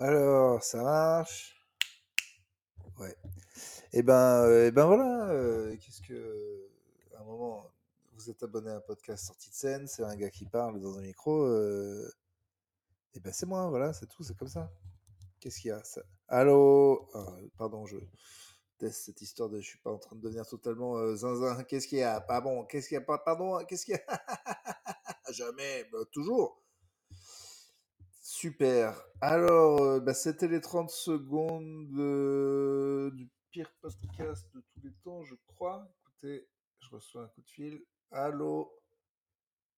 Alors, ça marche. Ouais. Et ben, euh, eh ben voilà. euh, Qu'est-ce que. À un moment, vous êtes abonné à un podcast sortie de scène, c'est un gars qui parle dans un micro. euh, Et ben c'est moi, voilà, c'est tout, c'est comme ça. Qu'est-ce qu'il y a? Allô? Ah, Pardon, je teste cette histoire de. Je suis pas en train de devenir totalement euh, zinzin. Qu'est-ce qu'il y a? Pas bon. Qu'est-ce qu'il y a? Pardon. Qu'est-ce qu'il y a? Jamais. Bah, toujours. Super. Alors, euh, bah, c'était les 30 secondes euh, du pire podcast de tous les temps, je crois. Écoutez, je reçois un coup de fil. Allô?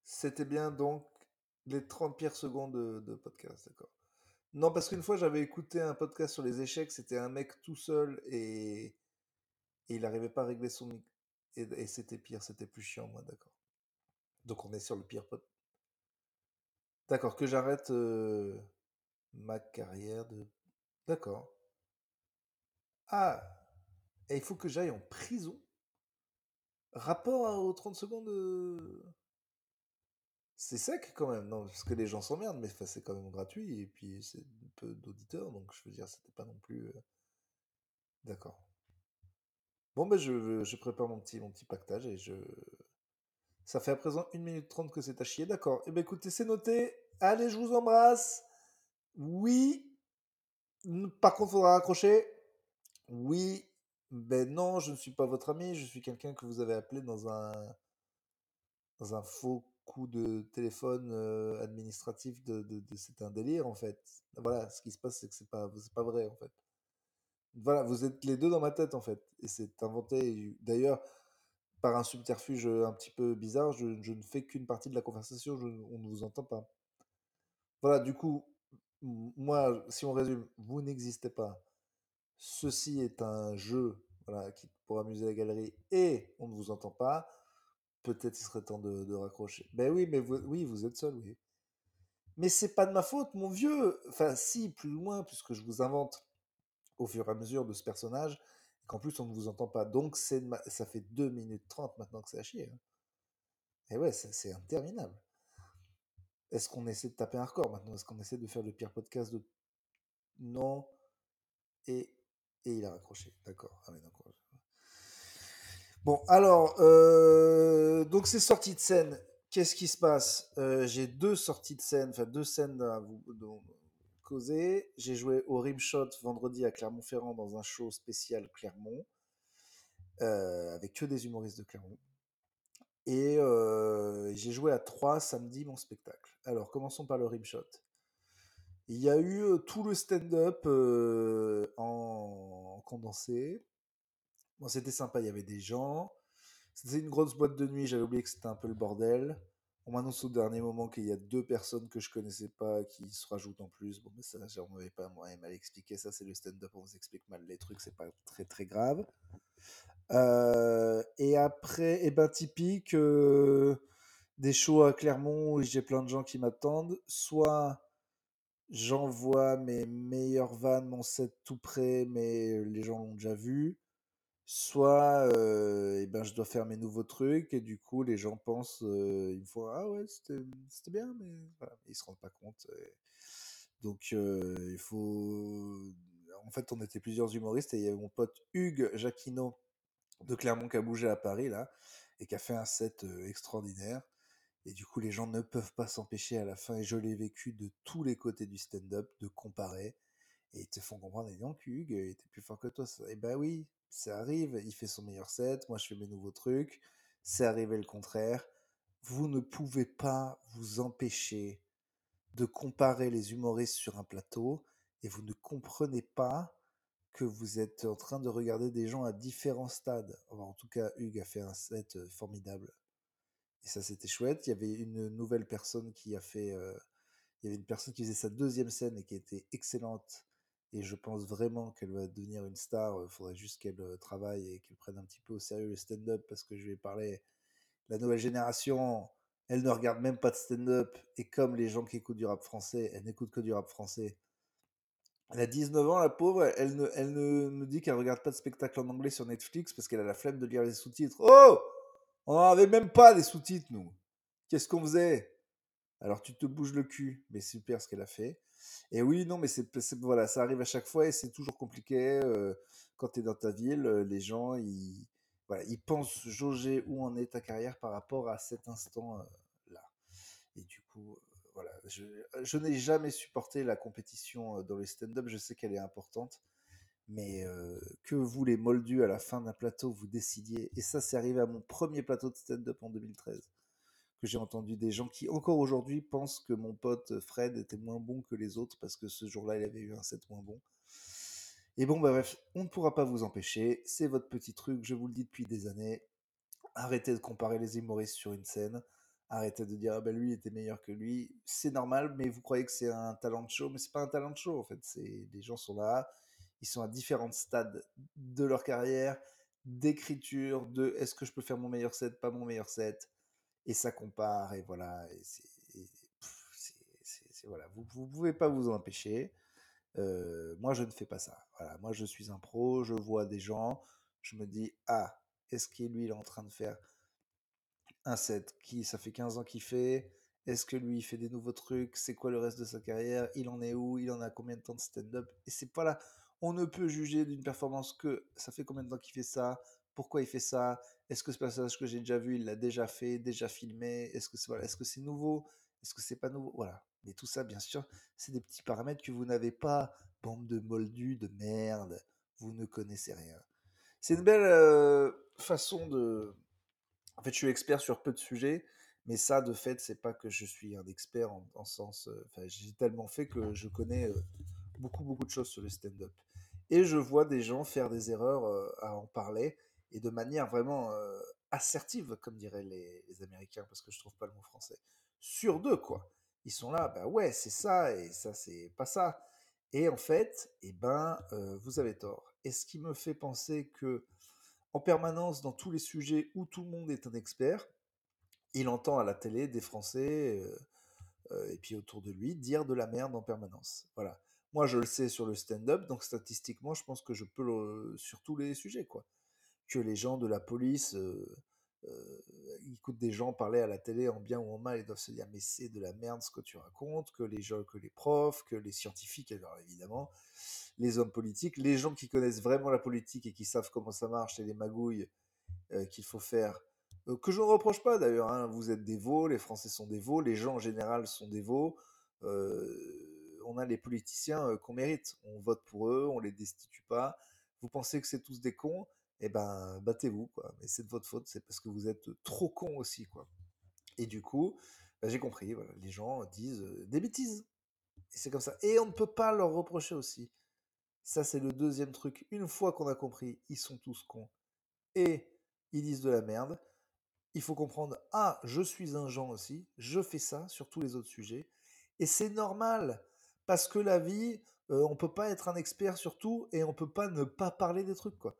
C'était bien donc les 30 pires secondes de, podcast, d'accord. Non, parce qu'une fois, j'avais écouté un podcast sur les échecs, c'était un mec tout seul et, il n'arrivait pas à régler son. Et, et c'était pire, c'était plus chiant, moi, d'accord. Donc on est sur le pire podcast. D'accord, que j'arrête ma carrière de... D'accord. Ah, et il faut que j'aille en prison? Rapport aux 30 secondes C'est sec quand même, non Parce que les gens s'emmerdent, mais c'est quand même gratuit, et puis c'est peu d'auditeurs, donc je veux dire, c'était pas non plus... D'accord. Bon, ben je, je prépare mon petit, mon petit pactage, et je... Ça fait à présent 1 minute 30 que c'est à chier, d'accord. Eh ben écoutez, c'est noté. Allez, je vous embrasse. Oui. Par contre, faudra raccrocher. Oui. Ben non, je ne suis pas votre ami, je suis quelqu'un que vous avez appelé dans un, dans un faux coup de téléphone euh, administratif de, c'est un délire en fait. Voilà, ce qui se passe c'est que c'est pas c'est pas vrai en fait. Voilà, vous êtes les deux dans ma tête en fait et c'est inventé. D'ailleurs, par un subterfuge un petit peu bizarre, je, je ne fais qu'une partie de la conversation, je- on ne vous entend pas. Voilà, du coup, moi, si on résume, vous n'existez pas. Ceci est un jeu, voilà, qui pour amuser la galerie et on ne vous entend pas. Peut-être il serait temps de, raccrocher. Ben oui, mais vous, oui, vous êtes seul, oui. Mais c'est pas de ma faute, mon vieux. Enfin, si, plus loin, puisque je vous invente au fur et à mesure de ce personnage, qu'en plus on ne vous entend pas. Donc c'est ma- ça fait 2 minutes 30 maintenant que à chier. hein. Et ouais, c'est interminable. Est-ce qu'on essaie de taper un record maintenant? Est-ce qu'on essaie de faire le pire podcast de... Non. Et, et il a raccroché. D'accord. Ah. Bon, alors, euh, donc c'est sorti de scène. Qu'est-ce qui se passe? Euh, J'ai deux sorties de scène, enfin deux scènes à vous causer. J'ai joué au Rimshot vendredi à Clermont-Ferrand dans un show spécial Clermont, euh, avec que des humoristes de Clermont. Et j'ai joué à 3 samedi mon spectacle. Alors, commençons par le Rimshot. Il y a eu tout le stand-up en condensé. Bon, c'était sympa, il y avait des gens. C'était une grosse boîte de nuit, j'avais oublié que c'était un peu le bordel. On m'annonce au dernier moment qu'il y a deux personnes que je connaissais pas qui se rajoutent en plus. Bon, mais ça, j'en avais pas moi mal expliqué. Ça, c'est le stand-up, on vous explique mal les trucs, c'est pas très très grave. Et après, et ben typique, des shows à Clermont où j'ai plein de gens qui m'attendent. Soit j'envoie mes meilleures vannes, mon set tout prêt, mais les gens l'ont déjà vu. Soit euh, eh ben, je dois faire mes nouveaux trucs et du coup les gens pensent, ils me font ah ouais c'était bien mais voilà, ils se rendent pas compte. et Donc il faut, en fait on était plusieurs humoristes et il y avait mon pote Hugues Jacquino de Clermont qui a bougé à Paris là et qui a fait un set extraordinaire. Et du coup les gens ne peuvent pas s'empêcher à la fin et je l'ai vécu de tous les côtés du stand-up de comparer et ils te font comprendre, et donc Hugues, il était plus fort que toi. Et ben oui, ça arrive, il fait son meilleur set, moi je fais mes nouveaux trucs, c'est arrivé le contraire. Vous ne pouvez pas vous empêcher de comparer les humoristes sur un plateau et vous ne comprenez pas que vous êtes en train de regarder des gens à différents stades. En tout cas, Hugues a fait un set euh, formidable. Et ça, c'était chouette. Il y avait une nouvelle personne qui a fait... euh, il y avait une personne qui faisait sa deuxième scène et qui était excellente. Et je pense vraiment qu'elle va devenir une star. Il faudrait juste qu'elle euh, travaille et qu'elle prenne un petit peu au sérieux le stand-up parce que je lui ai parlé. La nouvelle génération, elle ne regarde même pas de stand-up. Et comme les gens qui écoutent du rap français, elle n'écoute que du rap français. Elle a 19 ans, la pauvre. Elle, ne, elle ne me dit qu'elle regarde pas de spectacle en anglais sur Netflix parce qu'elle a la flemme de lire les sous-titres. Oh On n'en avait même pas des sous-titres, nous. Qu'est-ce qu'on faisait? Alors tu te bouges le cul, mais super ce qu'elle a fait. Et oui, non, mais c'est, voilà, ça arrive à chaque fois et c'est toujours compliqué. euh, quand tu es dans ta ville, euh, les gens, ils, voilà, ils pensent jauger où en est ta carrière par rapport à cet instant-là. Et du coup, euh, voilà, je, n'ai jamais supporté la compétition euh, dans le stand-up. Je sais qu'elle est importante, mais euh, que vous, les moldus, à la fin d'un plateau, vous décidiez. Et ça, c'est arrivé à mon premier plateau de stand-up en 2013 que j'ai entendu des gens qui, encore aujourd'hui, pensent que mon pote Fred était moins bon que les autres parce que ce jour-là, il avait eu un set moins bon. Et bon, bah bref, on ne pourra pas vous empêcher. C'est votre petit truc, je vous le dis depuis des années. Arrêtez de comparer les humoristes sur une scène. Arrêtez de dire, ah ben lui était meilleur que lui. C'est normal, mais vous croyez que c'est un talent de show, mais c'est pas un talent de show en fait. C'est les gens sont là, ils sont à différents stades de leur carrière, d'écriture, de est-ce que je peux faire mon meilleur set, pas mon meilleur set? Et ça compare et voilà et c'est voilà vous vous pouvez pas vous empêcher euh, moi je ne fais pas ça voilà moi je suis un pro je vois des gens je me dis ah est-ce qu'il lui est en train de faire un set qui ça fait 15 ans qu'il fait est-ce que lui il fait des nouveaux trucs? C'est quoi le reste de sa carrière? Il en est où? Il en a combien de temps de stand-up? Et c'est pas là on ne peut juger d'une performance que ça fait combien de temps qu'il fait ça? Pourquoi il fait ça? Est-ce que ce personnage que j'ai déjà vu, il l'a déjà fait, déjà filmé? Est-ce que c'est voilà, est-ce que c'est nouveau? Est-ce que c'est pas nouveau? Voilà. Mais tout ça, bien sûr, c'est des petits paramètres que vous n'avez pas. Bande de moldus, de merde. Vous ne connaissez rien. C'est une belle euh, façon de. En fait, je suis expert sur peu de sujets, mais ça, de fait, c'est pas que je suis un expert en, en sens. euh, Enfin, j'ai tellement fait que je connais euh, beaucoup, beaucoup de choses sur le stand-up. Et je vois des gens faire des erreurs euh, à en parler et de manière vraiment assertive, comme diraient les, Américains, parce que je trouve pas le mot français. Sur deux, quoi. Ils sont là, bah ouais, c'est ça, et ça, c'est pas ça. Et en fait, eh ben, vous avez tort. Et ce qui me fait penser que, en permanence, dans tous les sujets où tout le monde est un expert, il entend à la télé des Français, euh, euh, et puis autour de lui, dire de la merde en permanence. Voilà. Moi, je le sais sur le stand-up, donc statistiquement, je pense que je peux le sur tous les sujets, quoi que les gens de la police euh, euh, écoutent des gens parler à la télé en bien ou en mal, ils doivent se dire mais c'est de la merde ce que tu racontes, que les gens, que les profs, que les scientifiques, alors évidemment, les hommes politiques, les gens qui connaissent vraiment la politique et qui savent comment ça marche et les magouilles euh, qu'il faut faire, euh, que je ne reproche pas d'ailleurs, hein, vous êtes des veaux, les Français sont des veaux, les gens en général sont des veaux, euh, on a les politiciens qu'on mérite, on vote pour eux, on les destitue pas, vous pensez que c'est tous des cons, eh ben battez-vous quoi. Mais c'est de votre faute, c'est parce que vous êtes trop con aussi quoi. Et du coup, bah, j'ai compris, les gens disent des bêtises. Et c'est comme ça. Et on ne peut pas leur reprocher aussi. Ça c'est le deuxième truc. Une fois qu'on a compris, ils sont tous cons et ils disent de la merde. Il faut comprendre, ah, je suis un Jean aussi, je fais ça sur tous les autres sujets, et c'est normal, parce que la vie, euh, on peut pas être un expert sur tout, et on peut pas ne pas parler des trucs, quoi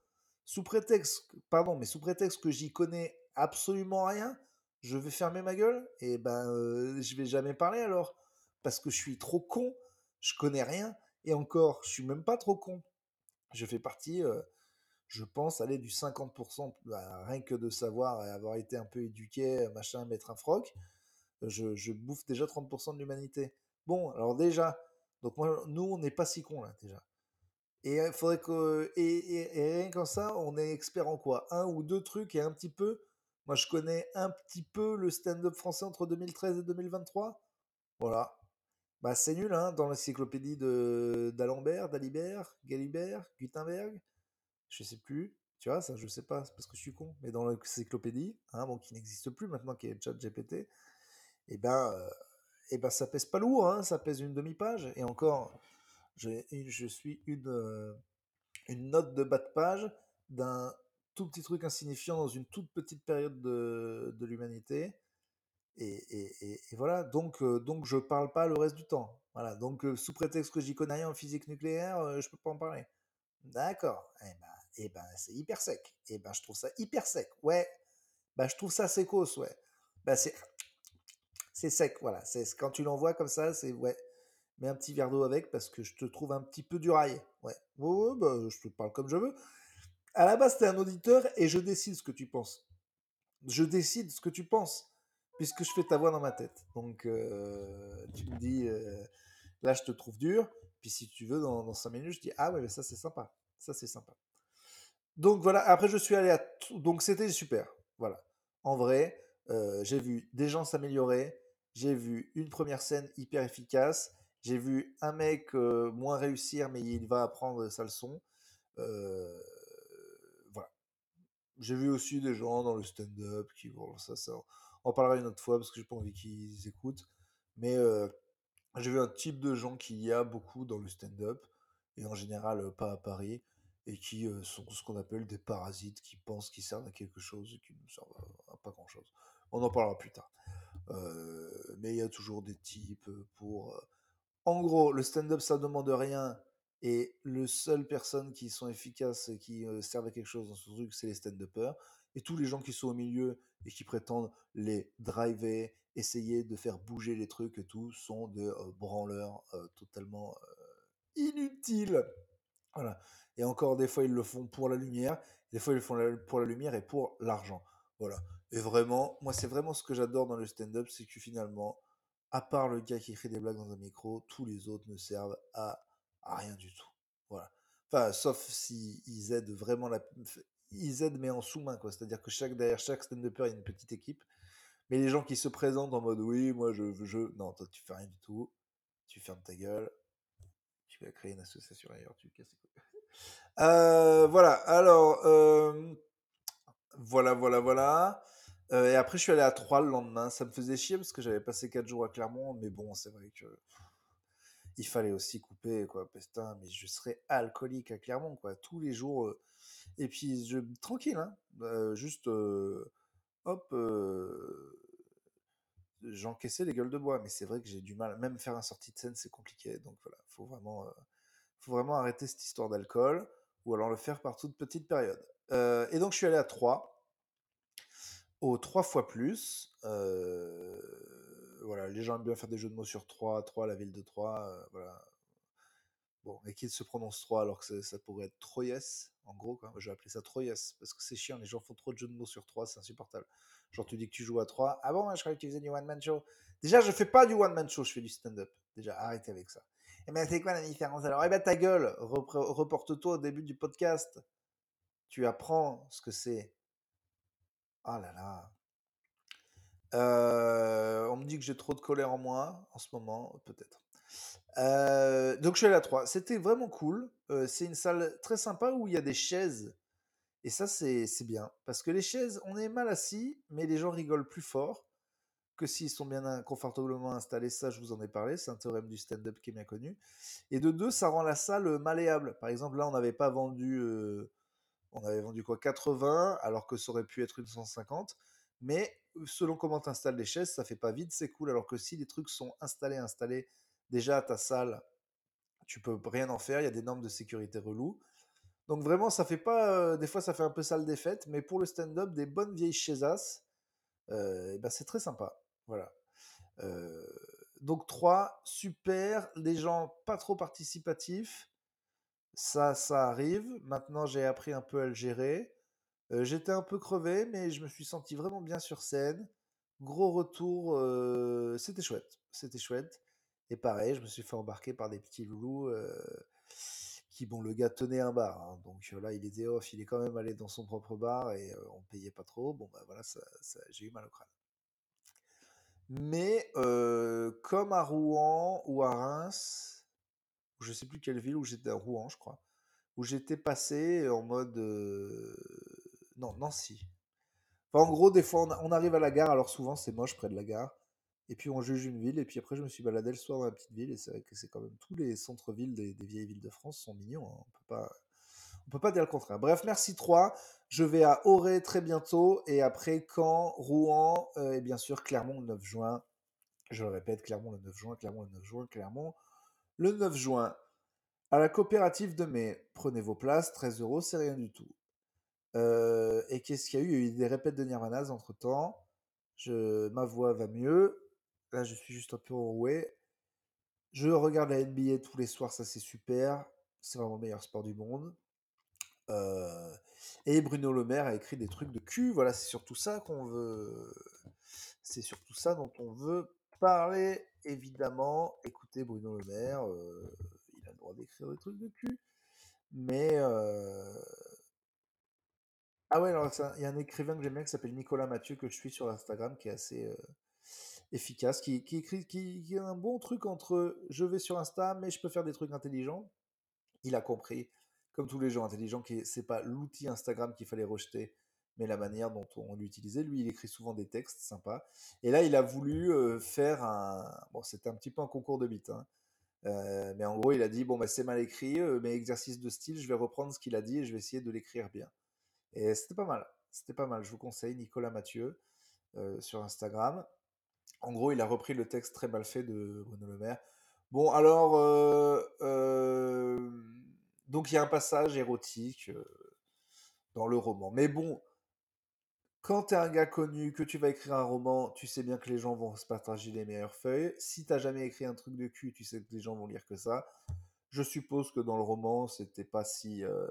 sous prétexte, pardon, mais sous prétexte que j'y connais absolument rien, je vais fermer ma gueule et ben euh, je vais jamais parler alors parce que je suis trop con, je connais rien et encore, je suis même pas trop con. Je fais partie, je pense, aller du 50%, bah, rien que de savoir et avoir été un peu éduqué, machin, mettre un froc, je, je bouffe déjà 30% de l'humanité. Bon, alors déjà, donc moi, nous, on n'est pas si cons là déjà. Et il faudrait que. Et, et- et rien qu'en ça, on est expert en quoi? Un ou deux trucs et un petit peu? Moi, je connais un petit peu le stand-up français entre 2013 et 2023. Voilà. Bah, c'est nul, hein, dans l'encyclopédie d'Alembert, d'Alibert, Galibert, Gutenberg. Je sais plus. Tu vois, ça, je sais pas, c'est parce que je suis con. Mais dans l'encyclopédie, hein, bon, qui n'existe plus maintenant, qui est ChatGPT, et ben, euh, eh ben, ça pèse pas lourd, hein, ça pèse une demi-page. Et encore, je, suis une, euh, une note de bas de page d'un tout petit truc insignifiant dans une toute petite période de, l'humanité. Et, et- et- et voilà, donc, euh, donc je parle pas le reste du temps. Voilà, donc euh, sous prétexte que j'y connais rien en physique nucléaire, je peux pas en parler. D'accord, eh ben, eh ben c'est hyper sec. Eh ben je trouve ça hyper sec. Ouais, bah je trouve ça secos, ouais. Bah c'est sec, voilà. Quand tu l'envoies comme ça, c'est ouais. Mets un petit verre d'eau avec parce que je te trouve un petit peu dur Ouais. Ouais, ouais, bah, je te parle comme je veux. À la base, t'es un auditeur et je décide ce que tu penses. Je décide ce que tu penses puisque je fais ta voix dans ma tête. Donc, euh, tu me dis, euh, Là, je te trouve dur. Puis si tu veux, dans, dans 5 minutes, je dis Ah ouais, mais ça, c'est sympa. Ça, c'est sympa. Donc voilà, après, je suis allé à. Donc c'était super. Voilà. En vrai, euh, j'ai vu des gens s'améliorer. J'ai vu une première scène hyper efficace. J'ai vu un mec euh, moins réussir, mais il va apprendre sa leçon. Euh, voilà. J'ai vu aussi des gens dans le stand-up qui, bon, ça, ça, on en parlera une autre fois parce que j'ai pas envie qu'ils écoutent. Mais euh, j'ai vu un type de gens qu'il y a beaucoup dans le stand-up, et en général pas à Paris, et qui sont ce qu'on appelle des parasites, qui pensent qu'ils servent à quelque chose et qui ne servent à, pas grand-chose. On en parlera plus tard. Mais il y a toujours des types pour... En gros, le stand-up, ça demande rien, et le seul personnes qui sont efficaces qui euh, servent à quelque chose dans ce truc, c'est les stand-uppers. Et tous les gens qui sont au milieu et qui prétendent les driver, essayer de faire bouger les trucs et tout, sont des euh, branleurs euh, totalement inutiles. Voilà. Et encore, des fois, ils le font pour la lumière, des fois, ils le font pour la lumière et pour l'argent. Voilà. Et vraiment, moi, c'est vraiment ce que j'adore dans le stand-up, c'est que finalement, à part le gars qui écrit des blagues dans un micro, tous les autres ne servent à, rien du tout. Voilà. Enfin, sauf si aident vraiment ils aident mais en sous-main, quoi. C'est-à-dire que chaque, derrière chaque stand-upper, il y a une petite équipe. Mais les gens qui se présentent en mode oui, moi je, je, non, toi tu fais rien du tout. Tu fermes ta gueule. Tu vas créer une association ailleurs, tu casses. Euh, voilà, alors, euh, voilà, voilà, voilà. Euh, et après, je suis allé à Troyes le lendemain. Ça me faisait chier parce que j'avais passé 4 jours à Clermont. Mais bon, c'est vrai que il fallait aussi couper, quoi. Putain, mais je serais alcoolique à Clermont, quoi. Tous les jours. euh. Et puis, tranquille, hein. Euh, juste, hop, j'encaissais les gueules de bois. Mais c'est vrai que j'ai du mal. Même faire un sortie de scène, c'est compliqué. Donc voilà, faut vraiment, faut vraiment arrêter cette histoire d'alcool. Ou alors le faire par toute petite période. Et donc, je suis allé à Troyes au 3 fois plus. Voilà, les gens aiment bien faire des jeux de mots sur 3, 3, la ville de Troyes. euh, voilà. Bon, et qu'il se prononce 3 alors que ça, pourrait être Troyes, en gros, quoi. Je vais appeler ça Troyes, parce que c'est chiant, les gens font trop de jeux de mots sur 3, c'est insupportable. Genre, tu dis que tu joues à 3. Ah bon, je croyais que tu faisais du one-man show. Déjà, je fais pas du one-man show, je fais du stand-up. Déjà, arrêtez avec ça. Et ben, c'est quoi la différence alors? Eh ben, ta gueule, reporte-toi au début du podcast. Tu apprends ce que c'est. Ah là là. Euh, on me dit que j'ai trop de colère en moi en ce moment, peut-être. Euh, donc je suis allé à 3. C'était vraiment cool. Euh, c'est une salle très sympa où il y a des chaises. Et ça, c'est bien. Parce que les chaises, on est mal assis, mais les gens rigolent plus fort que s'ils sont bien confortablement installés. Ça, je vous en ai parlé. C'est un théorème du stand-up qui est bien connu. Et de deux, ça rend la salle malléable. Par exemple, là, on n'avait pas vendu... on avait vendu quoi 80 alors que ça aurait pu être une 150 mais selon comment tu installes les chaises ça fait pas vide c'est cool alors que si les trucs sont installés installés déjà à ta salle tu peux rien en faire il y a des normes de sécurité reloues. Donc vraiment ça fait pas des fois ça fait un peu salle des fêtes mais pour le stand-up des bonnes vieilles chaisasses euh, ben c'est très sympa voilà. Donc 3 super les gens pas trop participatifs ça, ça arrive. Maintenant, j'ai appris un peu à le gérer. J'étais un peu crevé, mais je me suis senti vraiment bien sur scène. Gros retour, c'était chouette. C'était chouette. Et pareil, je me suis fait embarquer par des petits loulous qui, bon, le gars tenait un bar. hein. donc là, il était off, il est quand même allé dans son propre bar et on payait pas trop. Bon, bah voilà, ça, j'ai eu mal au crâne. Mais comme à Rouen ou à Reims, ou je sais plus quelle ville où j'étais à Rouen, je crois, où j'étais passé en mode euh, non Nancy. Enfin, en gros, des fois, on, arrive à la gare, alors souvent c'est moche près de la gare, et puis on juge une ville, et puis après je me suis baladé le soir dans la petite ville, et c'est vrai que c'est quand même tous les centres-villes des, des vieilles villes de France sont mignons, hein, on peut pas, on peut pas dire le contraire. Bref, merci 3. Je vais à Auray très bientôt, et après Caen, Rouen, euh, et bien sûr Clermont le 9 juin. Je le répète, Clermont le 9 juin, Clermont le 9 juin, Clermont le 9 juin. À la coopérative de mai, prenez vos places, 13 euros, c'est rien du tout. Euh, et qu'est-ce qu'il y a eu? Il y a eu des répètes de Nirvana entre temps. Je, ma voix va mieux. Là, je suis juste un peu enroué. Je regarde la NBA tous les soirs, ça c'est super. C'est vraiment le meilleur sport du monde. Euh, et Bruno Le Maire a écrit des trucs de cul. Voilà, c'est surtout ça qu'on veut. C'est surtout ça dont on veut parler. Évidemment, écoutez Bruno Le Maire, euh, il a le droit d'écrire des trucs de cul. Mais. euh, Ah ouais, alors il y a un écrivain que j'aime bien qui s'appelle Nicolas Mathieu, que je suis sur Instagram, qui est assez euh, efficace, qui, écrit, qui, qui a un bon truc entre je vais sur Insta, mais je peux faire des trucs intelligents. Il a compris, comme tous les gens intelligents, que c'est pas l'outil Instagram qu'il fallait rejeter, mais la manière dont on l'utilisait. Lui, il écrit souvent des textes sympas. Et là, il a voulu euh, faire un. Bon, c'était un petit peu un concours de bite, hein. Euh, mais en gros, il a dit bon, bah, c'est mal écrit, euh, mais exercice de style, je vais reprendre ce qu'il a dit et je vais essayer de l'écrire bien. Et c'était pas mal. C'était pas mal. Je vous conseille Nicolas Mathieu sur Instagram. En gros, il a repris le texte très mal fait de Bruno Le Maire. Bon, alors, donc il y a un passage érotique dans le roman. Mais bon, quand tu es un gars connu, que tu vas écrire un roman, tu sais bien que les gens vont se partager les meilleures feuilles. Si t'as jamais écrit un truc de cul, tu sais que les gens vont lire que ça. Je suppose que dans le roman, c'était pas si. euh,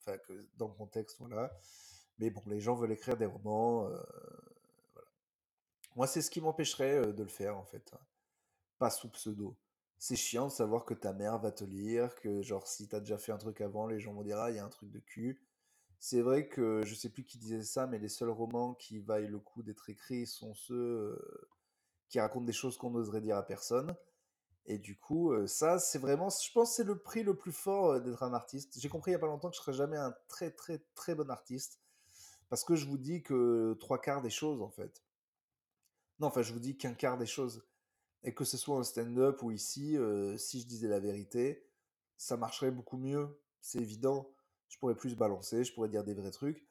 Enfin, que dans le contexte, voilà. Mais bon, les gens veulent écrire des romans. euh, Moi, c'est ce qui m'empêcherait euh, de le faire, en fait. hein. Pas sous pseudo. C'est chiant de savoir que ta mère va te lire, que genre si t'as déjà fait un truc avant, les gens vont dire ah il y a un truc de cul. C'est vrai que je sais plus qui disait ça, mais les seuls romans qui vaillent le coup d'être écrits sont ceux euh, qui racontent des choses qu'on n'oserait dire à personne. Et du coup, euh, ça, c'est vraiment, je pense, c'est le prix le plus fort euh, d'être un artiste. J'ai compris il y a pas longtemps que je serais jamais un très très très bon artiste, parce que je vous dis que trois quarts des choses, en fait. Non, enfin, je vous dis qu'un quart des choses. Et que ce soit en stand-up ou ici, si je disais la vérité, ça marcherait beaucoup mieux. C'est évident. Je pourrais plus balancer, je pourrais dire des vrais trucs.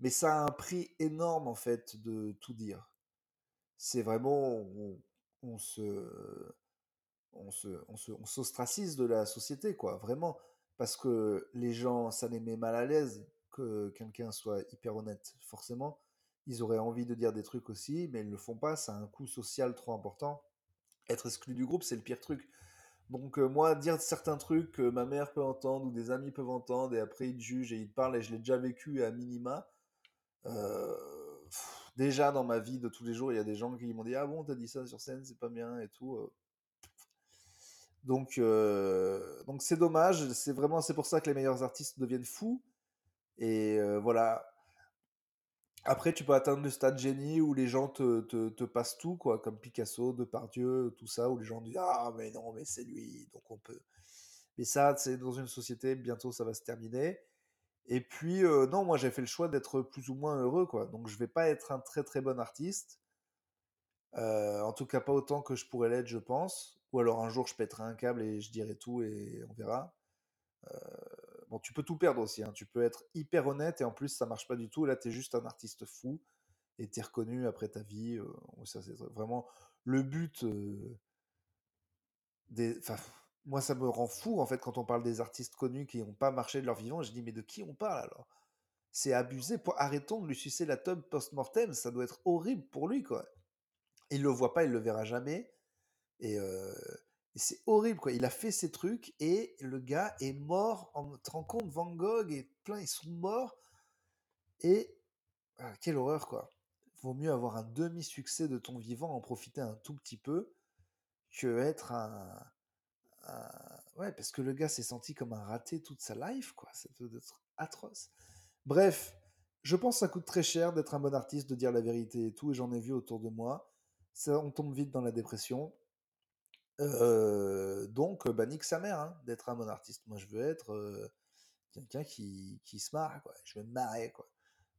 Mais ça a un prix énorme, en fait, de tout dire. C'est vraiment, on, on se, on se, on se, on s'ostracise de la société, quoi, vraiment. Parce que les gens, ça les met mal à l'aise que quelqu'un soit hyper honnête. Forcément, ils auraient envie de dire des trucs aussi, mais ils ne le font pas. Ça a un coût social trop important. Être exclu du groupe, c'est le pire truc. Donc euh, moi, dire certains trucs que ma mère peut entendre ou des amis peuvent entendre, et après ils te jugent et ils te parlent, et je l'ai déjà vécu à minima. euh, déjà dans ma vie de tous les jours, il y a des gens qui m'ont dit ah bon, t'as dit ça sur scène, c'est pas bien et tout. euh. Donc donc c'est dommage. C'est vraiment c'est pour ça que les meilleurs artistes deviennent fous. Et voilà. Après, tu peux atteindre le stade génie où les gens te, te, passent tout, quoi, comme Picasso, Depardieu, tout ça, où les gens disent Ah, mais non, mais c'est lui, donc on peut. Mais ça, c'est dans une société, bientôt ça va se terminer. Et puis, euh, non, moi j'ai fait le choix d'être plus ou moins heureux, quoi. Donc je vais pas être un très très bon artiste. Euh, en tout cas, pas autant que je pourrais l'être, je pense. Ou alors un jour je pèterai un câble et je dirai tout et on verra. Euh, bon, tu peux tout perdre aussi. hein. Tu peux être hyper honnête et en plus ça marche pas du tout. Là, tu es juste un artiste fou et tu es reconnu après ta vie. euh, ça, c'est vraiment le but euh, des. Moi, ça me rend fou en fait quand on parle des artistes connus qui n'ont pas marché de leur vivant. Je dis, mais de qui on parle alors? C'est abusé. Arrêtons de lui sucer la tub post-mortem. Ça doit être horrible pour lui, quoi. Il le voit pas, il le verra jamais. Et, euh, et c'est horrible, quoi. Il a fait ces trucs et le gars est mort. Tu te rends compte, Van Gogh et plein, ils sont morts. Et ah, quelle horreur, quoi. Vaut mieux avoir un demi-succès de ton vivant, en profiter un tout petit peu, que être un, un- Ouais, parce que le gars s'est senti comme un raté toute sa life, quoi. Ça doit être atroce. Bref, je pense que ça coûte très cher d'être un bon artiste, de dire la vérité et tout, et j'en ai vu autour de moi. Ça, on tombe vite dans la dépression. Donc, bah, nique sa mère, hein, d'être un bon artiste. Moi, je veux être quelqu'un qui, qui se marre, quoi. Je veux me marrer, quoi.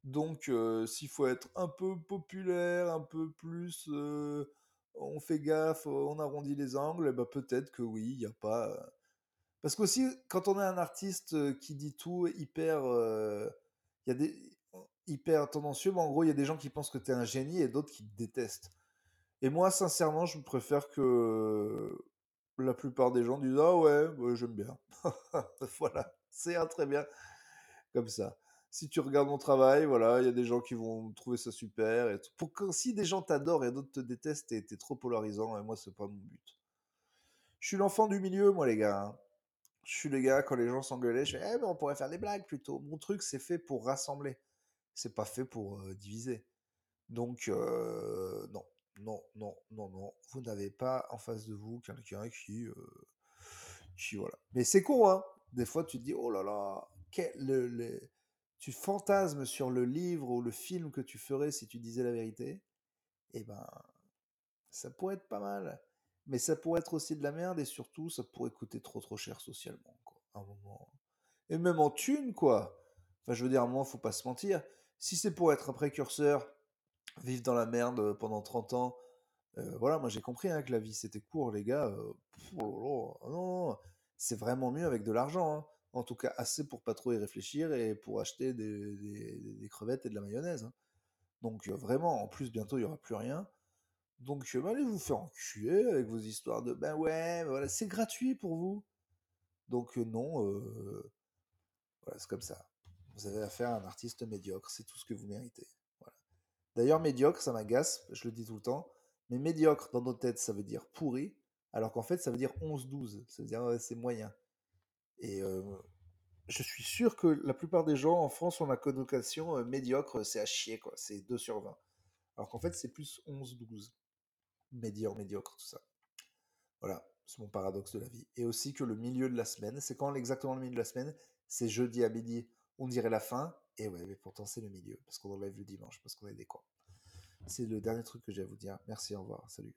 Donc, s'il faut être un peu populaire, un peu plus, on fait gaffe, on arrondit les angles, bah, peut-être que oui, il n'y a pas. Parce qu'aussi, quand on est un artiste qui dit tout hyper, il y a des hyper tendancieux, mais en gros, il y a des gens qui pensent que tu es un génie et d'autres qui te détestent. Et moi, sincèrement, je préfère que la plupart des gens disent Ah ouais, j'aime bien. voilà, c'est très bien comme ça. Si tu regardes mon travail, voilà, il y a des gens qui vont trouver ça super. Et si des gens t'adorent et d'autres te détestent, t'es trop polarisant. Et moi, c'est pas mon but. Je suis l'enfant du milieu, moi, les gars. hein. Je suis le gars, quand les gens s'engueulaient, je fais Eh, mais on pourrait faire des blagues plutôt. Mon truc, c'est fait pour rassembler. C'est pas fait pour diviser. Donc, non. Non, non, non, non. Vous n'avez pas en face de vous quelqu'un qui, euh, qui voilà. Mais c'est con, hein. Des fois, tu te dis, oh là là, quel, le, le- tu fantasmes sur le livre ou le film que tu ferais si tu disais la vérité. Eh ben, ça pourrait être pas mal. Mais ça pourrait être aussi de la merde et surtout, ça pourrait coûter trop trop cher socialement, quoi. À un moment. Et même en thune, quoi. Enfin, je veux dire, moment, faut pas se mentir. Si c'est pour être un précurseur, vivre dans la merde pendant 30 ans, voilà, moi j'ai compris hein, que la vie c'était court, les gars. oh là, non, c'est vraiment mieux avec de l'argent. hein. En tout cas, assez pour pas trop y réfléchir et pour acheter des, crevettes et de la mayonnaise. hein. Donc vraiment, en plus, bientôt il y aura plus rien. Donc bah, allez vous faire enculer avec vos histoires de ben ouais, voilà, c'est gratuit pour vous. Donc non, voilà, c'est comme ça. Vous avez affaire à un artiste médiocre, c'est tout ce que vous méritez. D'ailleurs, médiocre, ça m'agace, je le dis tout le temps, mais médiocre dans nos têtes, ça veut dire pourri, alors qu'en fait, ça veut dire 11-12, ça veut dire c'est moyen. Et euh, je suis sûr que la plupart des gens en France ont la connotation euh, médiocre, c'est à chier, quoi, c'est 2 sur 20. Alors qu'en fait, c'est plus 11-12. Médiocre, médiocre, tout ça. Voilà, c'est mon paradoxe de la vie. Et aussi que le milieu de la semaine, c'est quand exactement le milieu de la semaine? C'est jeudi à midi, on dirait la fin, et ouais, mais pourtant c'est le milieu, parce qu'on enlève le dimanche, parce qu'on est des cons. C'est le dernier truc que j'ai à vous dire. Merci, au revoir, salut.